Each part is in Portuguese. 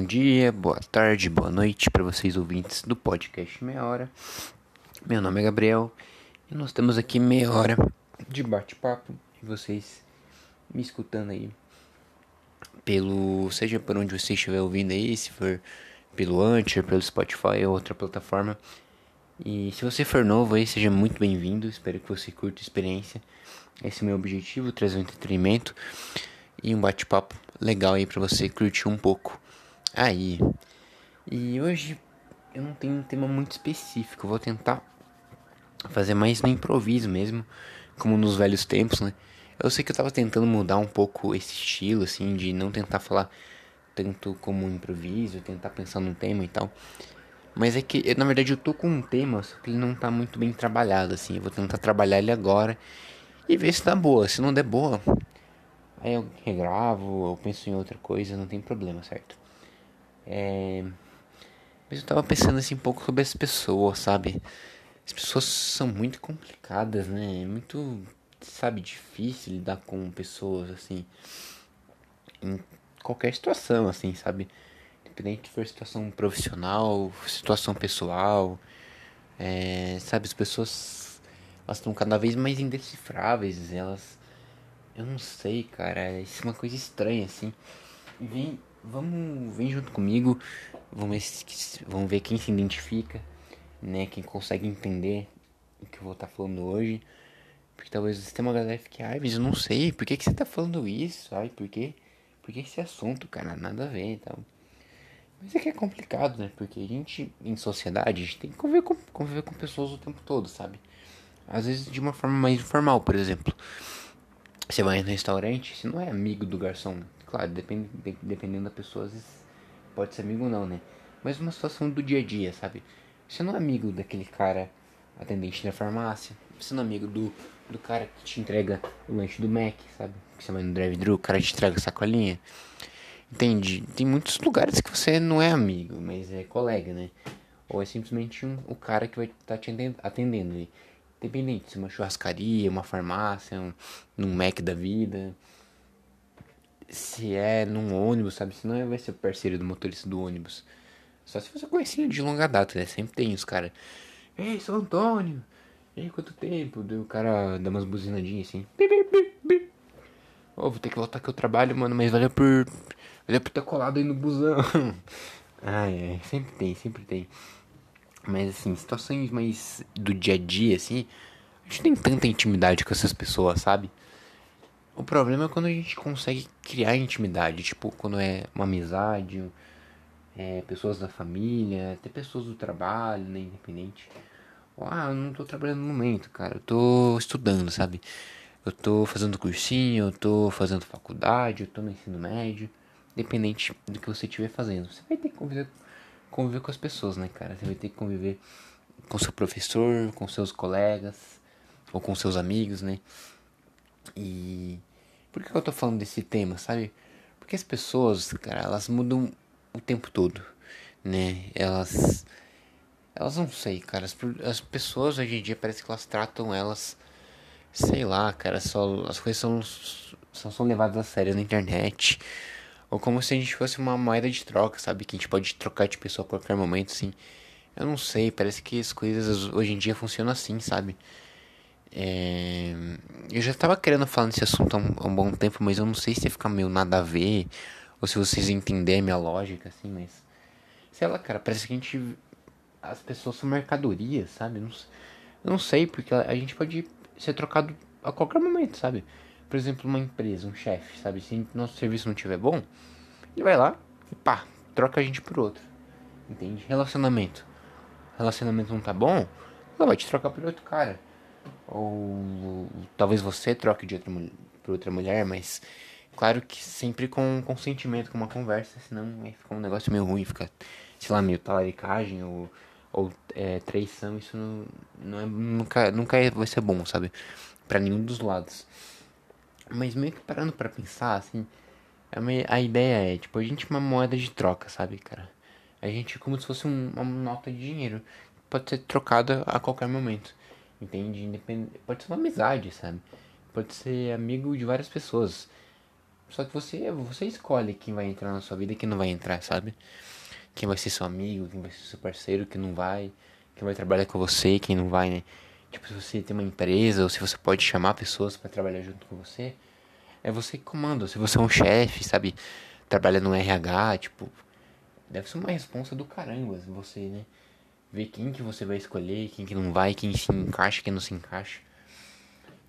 Bom dia, boa tarde, boa noite para vocês ouvintes do podcast Meia Hora. Meu nome é Gabriel e nós temos aqui meia hora de bate-papo e vocês me escutando aí pelo seja por onde você estiver ouvindo aí, se for pelo Anchor, pelo Spotify ou outra plataforma. E se você for novo aí, seja muito bem-vindo. Espero que você curta a experiência. Esse é o meu objetivo, trazer um entretenimento e um bate-papo legal aí para você curtir um pouco. Aí. E hoje eu não tenho um tema muito específico, vou tentar fazer mais no improviso mesmo, como nos velhos tempos, né? Eu sei que eu tava tentando mudar um pouco esse estilo, assim, de não tentar falar tanto como improviso, tentar pensar num tema e tal. Mas é que, na verdade, eu tô com um tema, só que ele não tá muito bem trabalhado, assim. Eu vou tentar trabalhar ele agora e ver se tá boa. Se não der boa, aí eu regravo, eu penso em outra coisa, não tem problema, certo? É... Mas eu tava pensando assim um pouco sobre as pessoas, sabe? As pessoas são muito complicadas, né? É muito, sabe, difícil lidar com pessoas assim. Em qualquer situação, assim, sabe? Independente se for situação profissional, situação pessoal. É, sabe, as pessoas elas estão cada vez mais indecifráveis. Elas. Eu não sei, cara. Isso é uma coisa estranha, assim. Vem, vamos, vem junto comigo. Vamos ver, vamos ver quem se identifica, né? Quem consegue entender o que eu vou estar tá falando hoje. Porque talvez você tenha uma galera que fique, ai, mas eu não sei, por que, que você tá falando isso? Ai, por quê? Por que esse assunto, cara? Nada a ver e tal. Mas é que é complicado, né? Porque a gente, em sociedade, a gente tem que conviver com, conviver com pessoas o tempo todo, sabe? Às vezes de uma forma mais informal, por exemplo. Você vai no restaurante, você não é amigo do garçom. Claro, depende, de, dependendo da pessoa, às vezes pode ser amigo ou não, né? Mas uma situação do dia a dia, sabe? Você não é amigo daquele cara atendente da farmácia. Você não é amigo do, do cara que te entrega o lanche do Mac, sabe? Que você vai no drive-thru, o cara te entrega a sacolinha. Entende? Tem muitos lugares que você não é amigo, mas é colega, né? Ou é simplesmente um, o cara que vai estar tá te atendendo ali. Independente se é uma churrascaria, uma farmácia, um, um Mac da vida. Se é num ônibus, sabe? Se não é, vai ser parceiro do motorista do ônibus. Só se você conhecia de longa data, né? Sempre tem os caras. Ei, São Antônio! Ei, quanto tempo? Deu o cara dá umas buzinadinhas assim. oh, vou ter que voltar que eu trabalho, mano, mas valeu por. Valeu por ter colado aí no busão. Ai, é, sempre tem, sempre tem. Mas assim, situações mais do dia a dia, assim, a gente tem tanta intimidade com essas pessoas, sabe? O problema é quando a gente consegue criar intimidade, tipo, quando é uma amizade, é, pessoas da família, até pessoas do trabalho, né, independente. Ah, eu não tô trabalhando no momento, cara, eu tô estudando, sabe? Eu tô fazendo cursinho, eu tô fazendo faculdade, eu tô no ensino médio, independente do que você estiver fazendo. Você vai ter que conviver conviver com as pessoas, né, cara? Você vai ter que conviver com seu professor, com seus colegas, ou com seus amigos, né? E por que eu tô falando desse tema, sabe? Porque as pessoas, cara, elas mudam o tempo todo, né? Elas elas não sei, cara, as, as pessoas hoje em dia parece que elas tratam elas sei lá, cara, só as coisas são são levadas a sério na internet. Ou como se a gente fosse uma moeda de troca, sabe? Que a gente pode trocar de pessoa a qualquer momento, assim. Eu não sei, parece que as coisas hoje em dia funcionam assim, sabe? É... Eu já tava querendo falar nesse assunto há um, há um, bom tempo, mas eu não sei se ia ficar meio nada a ver, ou se vocês entenderem a minha lógica, assim, mas. Sei lá, cara, parece que a gente. As pessoas são mercadorias, sabe? Não, eu não sei, porque a gente pode ser trocado a qualquer momento, sabe? por exemplo, uma empresa, um chefe, sabe? Se nosso serviço não estiver bom, ele vai lá e pá, troca a gente por outro. Entende? Relacionamento. Relacionamento não tá bom, ela vai te trocar por outro cara. Ou talvez você troque de outra por outra mulher, mas claro que sempre com consentimento, com uma conversa, senão vai ficar um negócio meio ruim, fica, sei lá, meio talaricagem ou, ou é, traição, isso não, não é, nunca, nunca é, vai ser bom, sabe? Para nenhum dos lados. Mas meio que parando pra pensar, assim, a, a ideia é, tipo, a gente é uma moeda de troca, sabe, cara? A gente é como se fosse um, uma nota de dinheiro. Pode ser trocada a qualquer momento. Entende? Pode ser uma amizade, sabe? Pode ser amigo de várias pessoas. Só que você, você escolhe quem vai entrar na sua vida e quem não vai entrar, sabe? Quem vai ser seu amigo, quem vai ser seu parceiro, quem não vai, quem vai trabalhar com você, quem não vai, né? Tipo, se você tem uma empresa ou se você pode chamar pessoas para trabalhar junto com você, é você que comanda. Se você é um chefe, sabe? Trabalha no RH, tipo, deve ser uma responsa do caramba você, né? Ver quem que você vai escolher, quem que não vai, quem se encaixa, quem não se encaixa.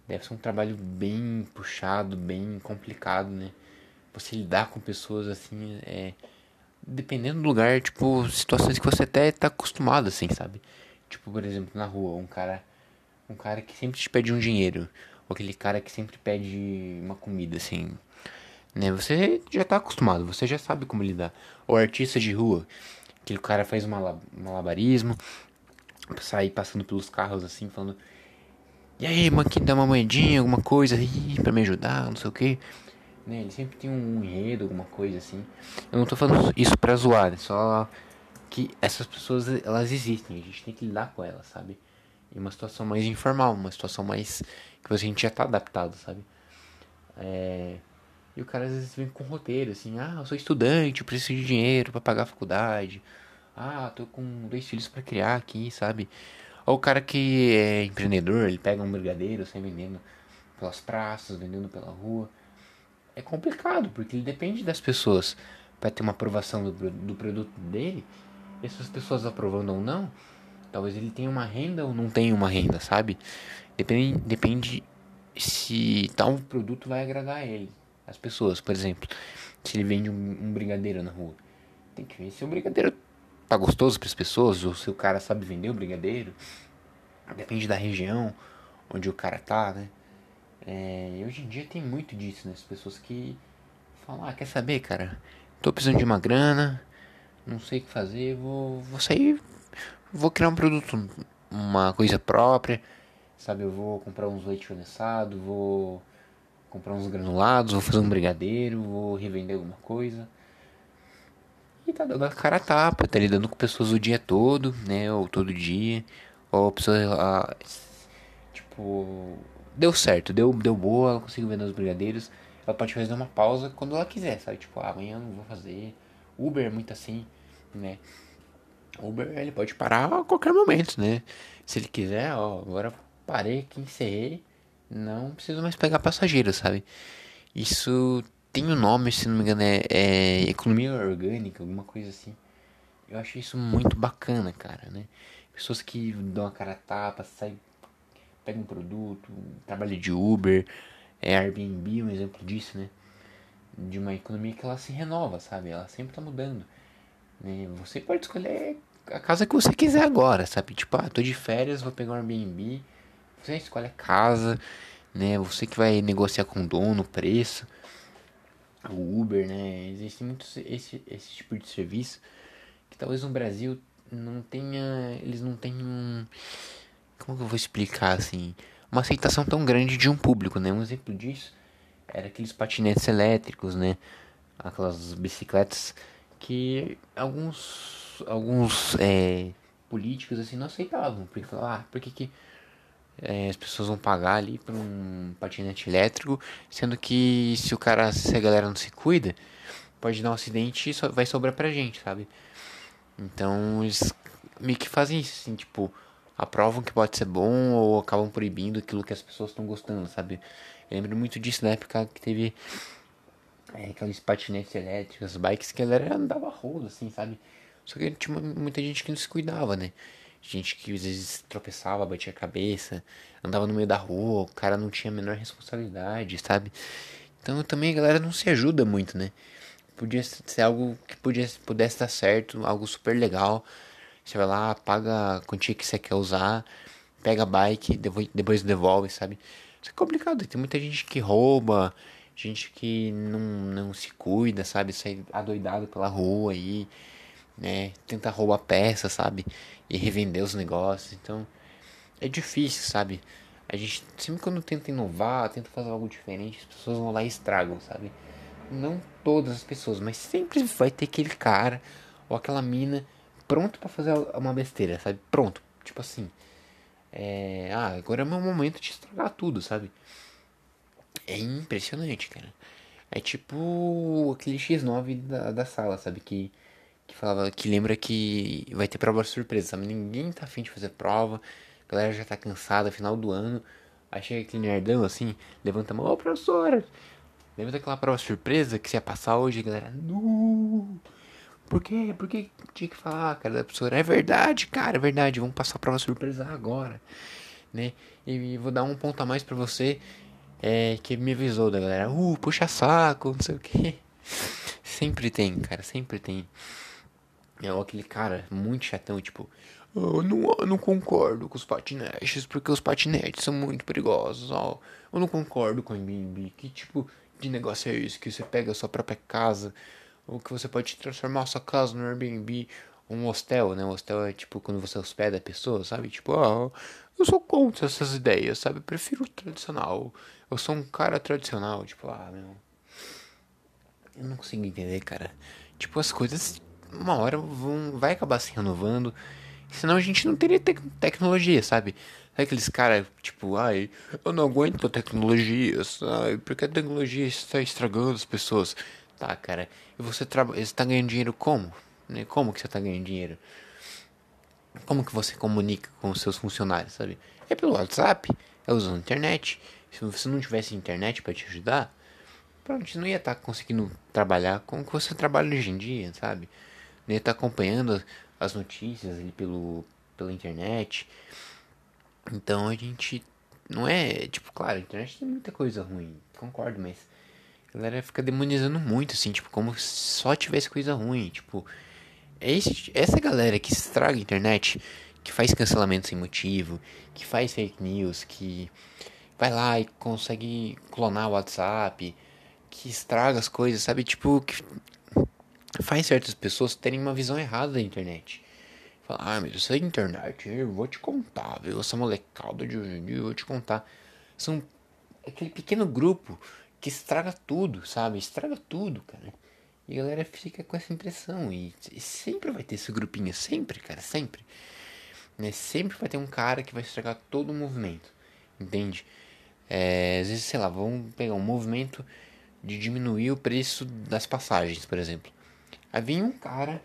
Deve ser um trabalho bem puxado, bem complicado, né? Você lidar com pessoas assim, é. Dependendo do lugar, tipo, situações que você até tá acostumado, assim, sabe? Tipo, por exemplo, na rua, um cara. Um cara que sempre te pede um dinheiro. Ou aquele cara que sempre pede uma comida, assim. Né? Você já tá acostumado, você já sabe como lidar. Ou artista de rua, aquele cara faz um malabarismo, sair passando pelos carros assim, falando e aí, Manquinho, dá uma moedinha, alguma coisa aí pra me ajudar, não sei o que. Né, ele sempre tem um enredo, alguma coisa assim. Eu não tô falando isso pra zoar, é só que essas pessoas, elas existem, a gente tem que lidar com elas, sabe? Em uma situação mais informal, uma situação mais que a gente já tá adaptado, sabe? É... E o cara às vezes vem com roteiro, assim, ah, eu sou estudante, preciso de dinheiro para pagar a faculdade. Ah, tô com dois filhos para criar aqui, sabe? Ou o cara que é empreendedor, ele pega um brigadeiro, sai vendendo pelas praças, vendendo pela rua. É complicado, porque ele depende das pessoas para ter uma aprovação do, do produto dele. E essas pessoas aprovando ou não, talvez ele tenha uma renda ou não tenha uma renda, sabe? Depende, depende se tal produto vai agradar a ele. As pessoas, por exemplo, se ele vende um, um brigadeiro na rua, tem que ver se o brigadeiro tá gostoso para as pessoas, ou se o cara sabe vender o brigadeiro. Depende da região onde o cara tá, né? É, hoje em dia tem muito disso, né? As pessoas que falam, ah, quer saber, cara? Tô precisando de uma grana, não sei o que fazer, vou, vou sair, vou criar um produto, uma coisa própria, sabe? Eu vou comprar uns leite condensado, vou comprar uns granulados, vou fazer um brigadeiro, vou revender alguma coisa. E tá dando a cara a tapa, tá lidando com pessoas o dia todo, né? Ou todo dia. Ou pessoas. Ah, tipo. Deu certo, deu, deu boa, ela conseguiu vender os brigadeiros. Ela pode fazer uma pausa quando ela quiser, sabe? Tipo, ah, amanhã não vou fazer. Uber é muito assim, né? Uber ele pode parar a qualquer momento, né? Se ele quiser, ó, agora parei aqui, encerrei. Não preciso mais pegar passageiro, sabe? Isso tem um nome, se não me engano, é, é, economia orgânica, alguma coisa assim. Eu acho isso muito bacana, cara, né? Pessoas que dão a cara a tapa, saem, pegam um produto, trabalham de Uber, é Airbnb, um exemplo disso, né? De uma economia que ela se renova, sabe? Ela sempre tá mudando. Né? Você pode escolher a casa que você quiser agora, sabe? Tipo, ah, tô de férias, vou pegar um Airbnb. Você escolhe a casa, né? Você que vai negociar com o dono, o preço o Uber, né? Existe muito esse, esse tipo de serviço que talvez no Brasil não tenha. Eles não tenham. Como que eu vou explicar assim? Uma aceitação tão grande de um público, né? Um exemplo disso era aqueles patinetes elétricos, né? Aquelas bicicletas que alguns alguns é, políticos assim não aceitavam, porque falavam, ah, por que, que é, as pessoas vão pagar ali por um patinete elétrico, sendo que se o cara, se a galera não se cuida, pode dar um acidente e vai sobrar pra gente, sabe? Então eles meio que fazem isso, assim, tipo, aprovam que pode ser bom ou acabam proibindo aquilo que as pessoas estão gostando, sabe? Eu lembro muito disso na época que teve é, aqueles patinetes elétricos, bikes que a galera andava rodo, assim, sabe? Só que tinha muita gente que não se cuidava, né? Gente que às vezes tropeçava, batia a cabeça, andava no meio da rua, o cara não tinha a menor responsabilidade, sabe? Então também a galera não se ajuda muito, né? Podia ser algo que podia, pudesse dar certo, algo super legal. Você vai lá, paga a quantia que você quer usar, pega a bike, depois, devolve, sabe? Isso é complicado, tem muita gente que rouba, gente que não, não se cuida, sabe? Sai adoidado pela rua aí, né? Tenta roubar peça, sabe? e revender os negócios. Então é difícil, sabe? A gente sempre quando tenta inovar, tenta fazer algo diferente, as pessoas vão lá e estragam, sabe? Não todas as pessoas, mas sempre vai ter aquele cara ou aquela mina pronto para fazer uma besteira, sabe? Pronto, tipo assim. É, ah, agora é meu momento de estragar tudo, sabe? É impressionante, cara. É tipo aquele X9 da, da sala, sabe? Que, que falava, que lembra que vai ter prova surpresa, sabe? Ninguém tá afim de fazer prova, a galera já tá cansada, final do ano. Aí chega aquele nerdão assim, levanta a mão, ô professora, lembra daquela prova surpresa que você ia passar hoje, galera? Não! Por quê? Por que tinha que falar, cara, da professora? É verdade, cara, é verdade, vamos passar a prova surpresa agora, né? E vou dar um ponto a mais pra você, é, que me avisou da galera, uh, puxa saco, não sei o que. Sempre tem, cara, sempre tem. É aquele cara muito chatão, tipo, eu não, eu não concordo com os patinetes, porque os patinetes são muito perigosos. Ó. Eu não concordo com o Airbnb. Que tipo de negócio é esse? Que você pega a sua própria casa, ou que você pode transformar a sua casa no Airbnb, um hostel, né? Um hostel é tipo quando você hospeda a pessoa, sabe? Tipo, ah, eu sou contra essas ideias, sabe? Eu prefiro o tradicional. Eu sou um cara tradicional, tipo, ah, meu. Eu não consigo entender, cara. Tipo, as coisas, uma hora vão, vai acabar se renovando. Senão a gente não teria te tecnologia, sabe? Sabe aqueles caras, tipo, ai, eu não aguento tecnologia, sabe? Porque a tecnologia está estragando as pessoas. Tá, cara, e você, você tá ganhando dinheiro como? Né? Como que você tá ganhando dinheiro? Como que você comunica com os seus funcionários, sabe? É pelo WhatsApp, é usando a internet. Se você não tivesse internet para te ajudar, pronto, você não ia estar tá conseguindo trabalhar como que você trabalha hoje em dia, sabe? Estar tá acompanhando as notícias ali pelo, pela internet. Então a gente não é, tipo, claro, a internet tem muita coisa ruim, concordo, mas a galera fica demonizando muito, assim, tipo, como se só tivesse coisa ruim, tipo, é esse, essa galera que estraga a internet, que faz cancelamento sem motivo, que faz fake news, que vai lá e consegue clonar o WhatsApp, que estraga as coisas, sabe? Tipo, que faz certas pessoas terem uma visão errada da internet. Fala, ah, mas isso é internet, eu vou te contar, viu? Essa molecada de hoje em dia, eu vou te contar. São aquele pequeno grupo que estraga tudo, sabe? Estraga tudo, cara. E a galera fica com essa impressão. E, e sempre vai ter esse grupinho, sempre, cara, sempre. Né? Sempre vai ter um cara que vai estragar todo o movimento, entende? É, às vezes, sei lá, vamos pegar um movimento de diminuir o preço das passagens, por exemplo. Aí vem um cara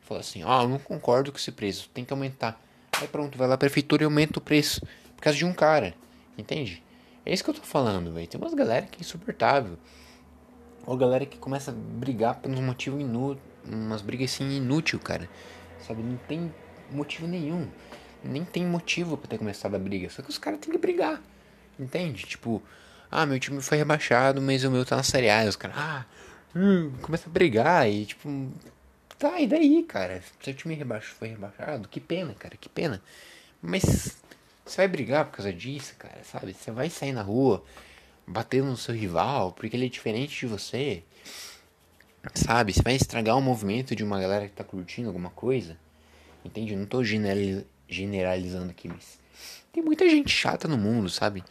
fala assim: Ah, eu não concordo com esse preço, tem que aumentar. Aí pronto, vai lá a prefeitura e aumenta o preço por causa de um cara, entende? É isso que eu tô falando, velho. Tem umas galera que é insuportável. Ou galera que começa a brigar por uns motivos inúteis, umas brigas assim inútil, cara. Sabe, não tem motivo nenhum. Nem tem motivo para ter começado a briga. Só que os caras têm que brigar. Entende? Tipo, ah, meu time foi rebaixado, mas o meu tá na Série A. E os caras, ah, hum, começa a brigar e tipo. Tá, e daí, cara? Seu time rebaixo, foi rebaixado? Que pena, cara, que pena. Mas você vai brigar por causa disso, cara, sabe? Você vai sair na rua batendo no seu rival porque ele é diferente de você. Sabe? Você vai estragar o movimento de uma galera que tá curtindo alguma coisa. Entende? Eu não tô generalizando aqui, mas tem muita gente chata no mundo, sabe?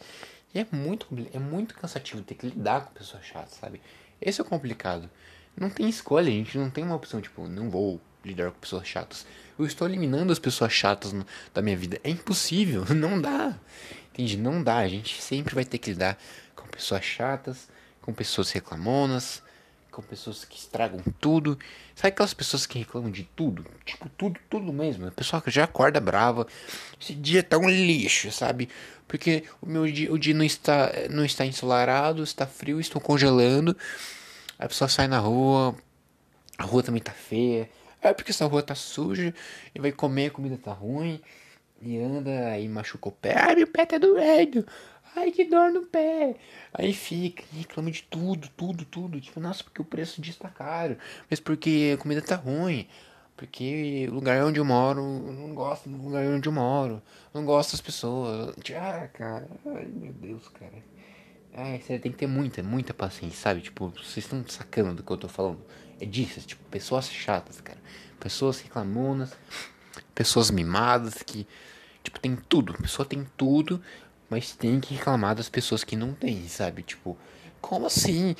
E é muito, é muito cansativo ter que lidar com pessoas chatas, sabe? Esse é o complicado. Não tem escolha, a gente não tem uma opção, tipo, não vou lidar com pessoas chatas. Eu estou eliminando as pessoas chatas no, da minha vida. É impossível, não dá. Entende? Não dá. A gente sempre vai ter que lidar com pessoas chatas, com pessoas reclamonas, com pessoas que estragam tudo. Sabe aquelas pessoas que reclamam de tudo? Tipo, tudo, tudo mesmo. A pessoa que já acorda brava. Esse dia tá um lixo, sabe? Porque o meu dia, o dia não está, não está ensolarado, está frio, estou congelando. A pessoa sai na rua, a rua também tá feia. É porque essa rua tá suja e vai comer, a comida tá ruim. E anda, aí machuca o pé. Ai, meu pé tá doendo. Ai, que dor no pé. Aí fica, reclama de tudo, tudo, tudo. Tipo, nossa, porque o preço disso tá caro. Mas porque a comida tá ruim. Porque o lugar onde eu moro, eu não gosto do lugar onde eu moro. Não gosto das pessoas. Ah, cara. Ai, meu Deus, cara. Ai, você tem que ter muita, muita paciência, sabe? Tipo, vocês estão sacando do que eu tô falando. É disso, é, tipo, pessoas chatas, cara. Pessoas reclamonas, pessoas mimadas que, tipo, tem tudo. A pessoa tem tudo, mas tem que reclamar das pessoas que não tem, sabe? Tipo, como assim?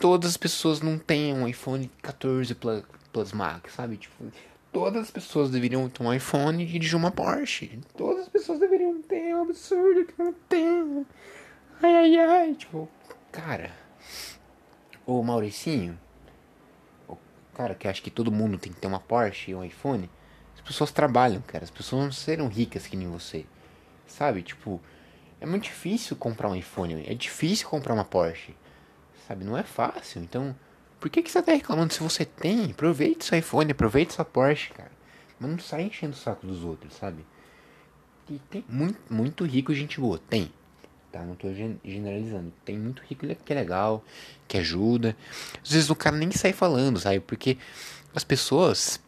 Todas as pessoas não têm um iPhone 14 Plus, Plus Max, sabe? Tipo, todas as pessoas deveriam ter um iPhone e dirigir uma Porsche. Todas as pessoas deveriam ter, é um absurdo que não tem. Ai, ai, ai. Tipo, cara, Ô Mauricinho, o cara que acha que todo mundo tem que ter uma Porsche e um iPhone, as pessoas trabalham, cara. As pessoas não serão ricas que nem você. Sabe? Tipo, é muito difícil comprar um iPhone. É difícil comprar uma Porsche. Sabe? Não é fácil. Então, por que, que você tá reclamando se você tem? Aproveite seu iPhone, aproveite sua Porsche, cara. Mas não sai enchendo o saco dos outros, sabe? E tem muito, muito rico gente boa. Tem. Tá? Não tô generalizando. Tem muito rico que é legal, que ajuda. Às vezes o cara nem sai falando, sabe? Porque as pessoas,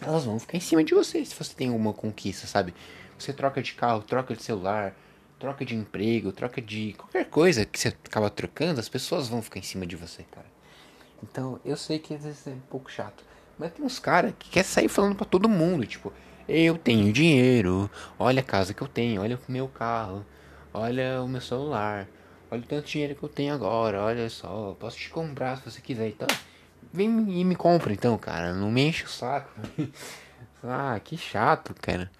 elas vão ficar em cima de você se você tem alguma conquista, sabe? Você troca de carro, troca de celular, troca de emprego, troca de qualquer coisa que você acaba trocando, as pessoas vão ficar em cima de você, cara. Então, eu sei que às vezes é um pouco chato. Mas tem uns caras que quer sair falando para todo mundo, tipo, eu tenho dinheiro, olha a casa que eu tenho, olha o meu carro, olha o meu celular, olha o tanto dinheiro que eu tenho agora, olha só, posso te comprar se você quiser. Então, vem e me compra então, cara, não me enche o saco. ah, que chato, cara.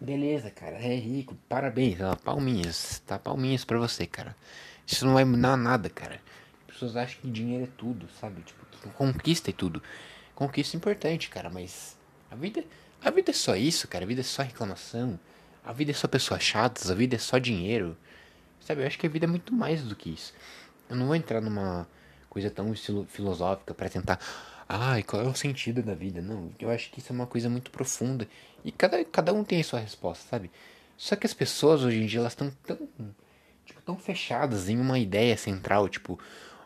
Beleza, cara, é rico, parabéns, ó, palminhas, tá? Palminhas pra você, cara. Isso não vai mudar nada, cara. As pessoas acham que dinheiro é tudo, sabe? Tipo, que conquista é tudo. Conquista é importante, cara, mas a vida, a vida é só isso, cara. A vida é só reclamação. A vida é só pessoas chatas, a vida é só dinheiro. Sabe, eu acho que a vida é muito mais do que isso. Eu não vou entrar numa coisa tão filosófica para tentar ai, qual é o sentido da vida? Não, eu acho que isso é uma coisa muito profunda. E cada, cada um tem a sua resposta, sabe? Só que as pessoas hoje em dia, elas estão tão, tipo, tão fechadas em uma ideia central, tipo,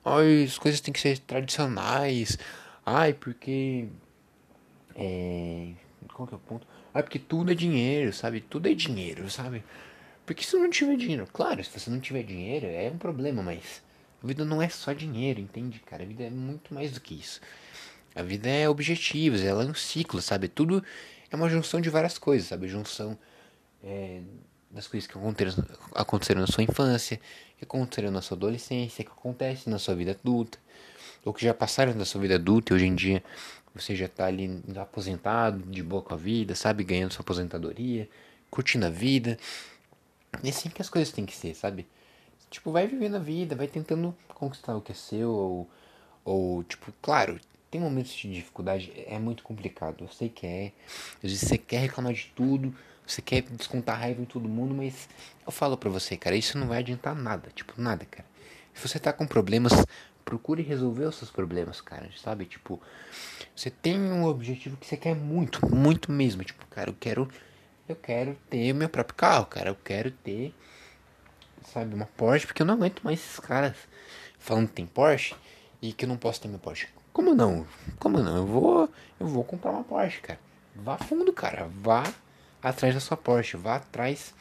ai, as coisas têm que ser tradicionais. Ai, porque. É. Qual que é o ponto? Ai, porque tudo é dinheiro, sabe? Tudo é dinheiro, sabe? Porque se não tiver dinheiro, claro, se você não tiver dinheiro, é um problema, mas a vida não é só dinheiro, entende, cara? A vida é muito mais do que isso. A vida é objetivos, ela é um ciclo, sabe? Tudo é uma junção de várias coisas, sabe? Junção é, das coisas que aconteceram, aconteceram na sua infância, que aconteceram na sua adolescência, que acontecem na sua vida adulta, ou que já passaram na sua vida adulta e hoje em dia você já tá ali aposentado, de boa com a vida, sabe? Ganhando sua aposentadoria, curtindo a vida. É assim que as coisas têm que ser, sabe? Tipo, vai vivendo a vida, vai tentando conquistar o que é seu, ou, ou tipo, claro, tem momentos de dificuldade, é muito complicado. Eu sei que é. Às vezes você quer reclamar de tudo, você quer descontar raiva em todo mundo, mas eu falo pra você, cara, isso não vai adiantar nada. Tipo, nada, cara. Se você tá com problemas, procure resolver os seus problemas, cara. Sabe? Tipo, você tem um objetivo que você quer muito, muito mesmo. Tipo, cara, eu quero. Eu quero ter meu próprio carro, cara. Eu quero ter. Sabe, uma Porsche, porque eu não aguento mais esses caras falando que tem Porsche e que eu não posso ter meu Porsche. Como não? Como não? Eu vou, eu vou comprar uma Porsche, cara. Vá fundo, cara. Vá atrás da sua Porsche. Vá atrás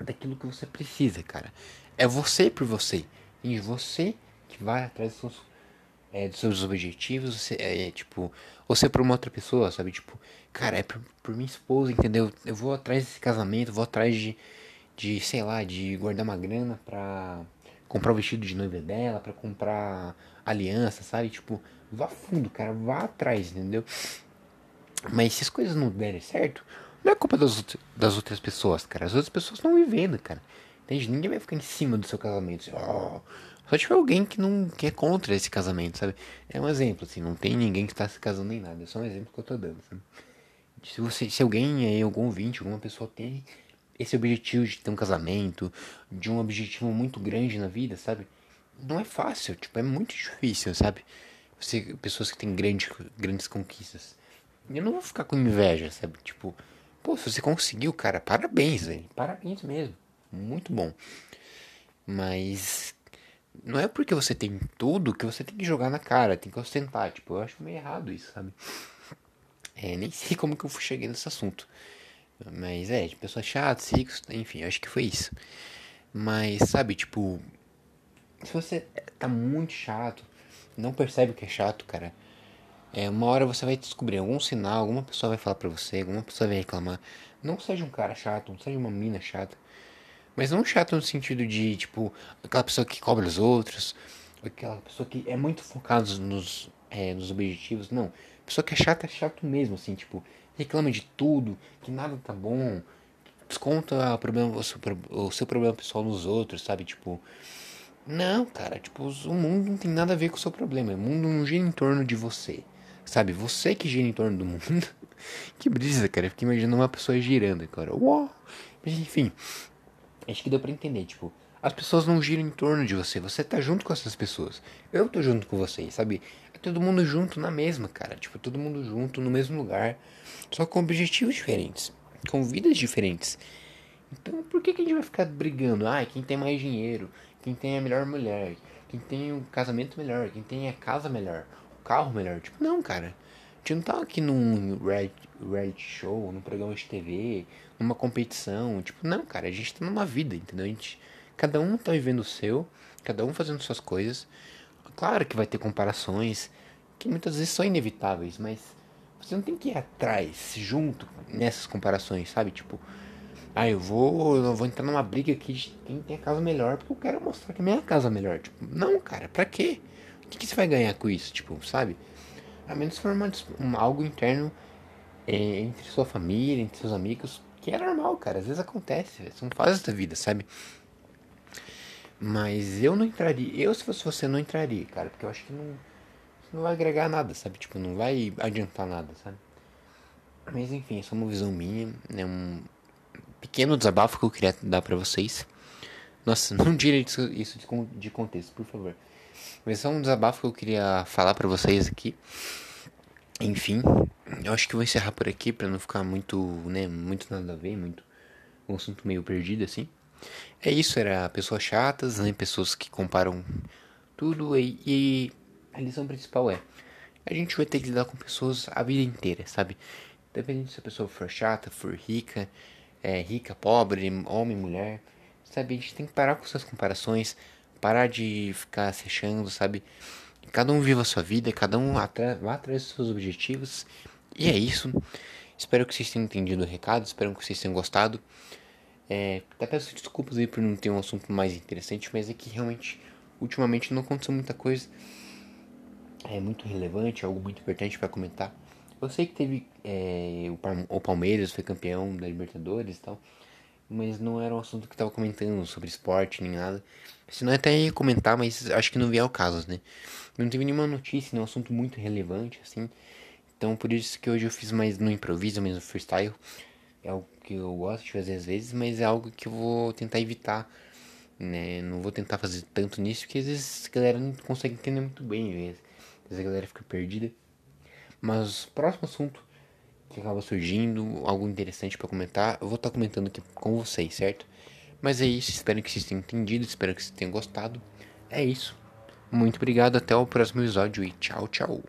daquilo que você precisa, cara. É você por você. E você que vai atrás dos seus, é, dos seus objetivos. Você, é, tipo, você por uma outra pessoa, sabe? Tipo, cara, é por, por minha esposa, entendeu? Eu vou atrás desse casamento, vou atrás de, de sei lá, de guardar uma grana pra comprar o vestido de noiva dela, pra comprar aliança, sabe? Tipo, Vá fundo, cara. Vá atrás, entendeu? Mas se as coisas não derem certo, não é culpa das, das outras pessoas, cara. As outras pessoas estão vivendo, cara. Entende? Ninguém vai ficar em cima do seu casamento. Assim, oh. Só tiver alguém que não que é contra esse casamento, sabe? É um exemplo, assim. Não tem ninguém que está se casando nem nada. É só um exemplo que eu tô dando, sabe? Se, você, se alguém aí, algum ouvinte, alguma pessoa tem esse objetivo de ter um casamento, de um objetivo muito grande na vida, sabe? Não é fácil, tipo, é muito difícil, sabe? Você, pessoas que têm grande, grandes conquistas. Eu não vou ficar com inveja, sabe? Tipo, pô, se você conseguiu, cara, parabéns, velho. Parabéns mesmo. Muito bom. Mas não é porque você tem tudo que você tem que jogar na cara, tem que ostentar. Tipo, eu acho meio errado isso, sabe? É, nem sei como que eu cheguei nesse assunto. Mas é, de chatas, ricos, enfim, acho que foi isso. Mas, sabe, tipo, se você tá muito chato, não percebe que é chato, cara. É, uma hora você vai descobrir algum sinal, alguma pessoa vai falar pra você, alguma pessoa vai reclamar. Não seja um cara chato, não seja uma mina chata. Mas não chato no sentido de, tipo, aquela pessoa que cobra os outros, aquela pessoa que é muito focada nos, é, nos objetivos. Não. Pessoa que é chata é chato mesmo, assim, tipo, reclama de tudo, que nada tá bom, desconta o, problema, o, seu, o seu problema pessoal nos outros, sabe? Tipo, Não, cara, tipo, o mundo não tem nada a ver com o seu problema. O mundo não gira em torno de você. Sabe, você que gira em torno do mundo. que brisa, cara. Eu fiquei imaginando uma pessoa girando agora. Uau! Mas enfim, acho que deu pra entender, tipo, as pessoas não giram em torno de você, você tá junto com essas pessoas. Eu tô junto com vocês, sabe? É todo mundo junto na mesma, cara. Tipo, todo mundo junto no mesmo lugar, só com objetivos diferentes, com vidas diferentes. Então, por que, que a gente vai ficar brigando? Ah, quem tem mais dinheiro, quem tem a melhor mulher, quem tem o casamento melhor, quem tem a casa melhor, o carro melhor. Tipo, não, cara. A gente não tá aqui num reality show, num programa de TV, numa competição. Tipo, não, cara. A gente tá numa vida, entendeu? A gente Cada um tá vivendo o seu, cada um fazendo suas coisas. Claro que vai ter comparações que muitas vezes são inevitáveis, mas você não tem que ir atrás, junto nessas comparações, sabe? Tipo, ah, eu vou, eu vou entrar numa briga aqui de quem tem a casa melhor, porque eu quero mostrar que a minha casa é melhor. Tipo, não, cara, pra quê? O que, que você vai ganhar com isso? Tipo, sabe? A menos for uma, um, algo interno é, entre sua família, entre seus amigos, que é normal, cara. Às vezes acontece, são fases da vida, sabe? Mas eu não entraria. Eu, se fosse você, não entraria, cara. Porque eu acho que não, não vai agregar nada, sabe? Tipo, não vai adiantar nada, sabe? Mas enfim, essa é uma visão minha. É um pequeno desabafo que eu queria dar pra vocês. Nossa, não tire isso, de contexto, por favor. Mas é um desabafo que eu queria falar pra vocês aqui. Enfim, eu acho que vou encerrar por aqui pra não ficar muito, né, muito nada a ver, muito um assunto meio perdido assim. É isso, era pessoas chatas, né? Pessoas que comparam tudo e, e a lição principal é a gente vai ter que lidar com pessoas a vida inteira, sabe? Dependendo se a pessoa for chata, for rica, é, rica, pobre, homem, mulher, sabe? A gente tem que parar com essas comparações, parar de ficar se achando, sabe? Cada um viva a sua vida, cada um vá atrás dos seus objetivos. E é isso. Espero que vocês tenham entendido o recado, espero que vocês tenham gostado. É, até peço desculpas aí por não ter um assunto mais interessante, mas é que realmente, ultimamente não aconteceu muita coisa é muito relevante, algo muito importante para comentar. Eu sei que teve é, o Palmeiras foi campeão da Libertadores e tal, mas não era um assunto que tava comentando sobre esporte nem nada. Senão até ia comentar, mas acho que não vier ao caso, né? Não teve nenhuma notícia, nenhum assunto muito relevante assim. Então por isso que hoje eu fiz mais no improviso, mesmo freestyle é algo que eu gosto de fazer às vezes, mas é algo que eu vou tentar evitar, né? Não vou tentar fazer tanto nisso, porque às vezes a galera não consegue entender muito bem, às vezes a galera fica perdida. Mas próximo assunto que acaba surgindo, algo interessante para comentar, eu vou estar tá comentando aqui com vocês, certo? Mas é isso, espero que vocês tenham entendido, espero que vocês tenham gostado. É isso. Muito obrigado, até o próximo episódio e tchau, tchau.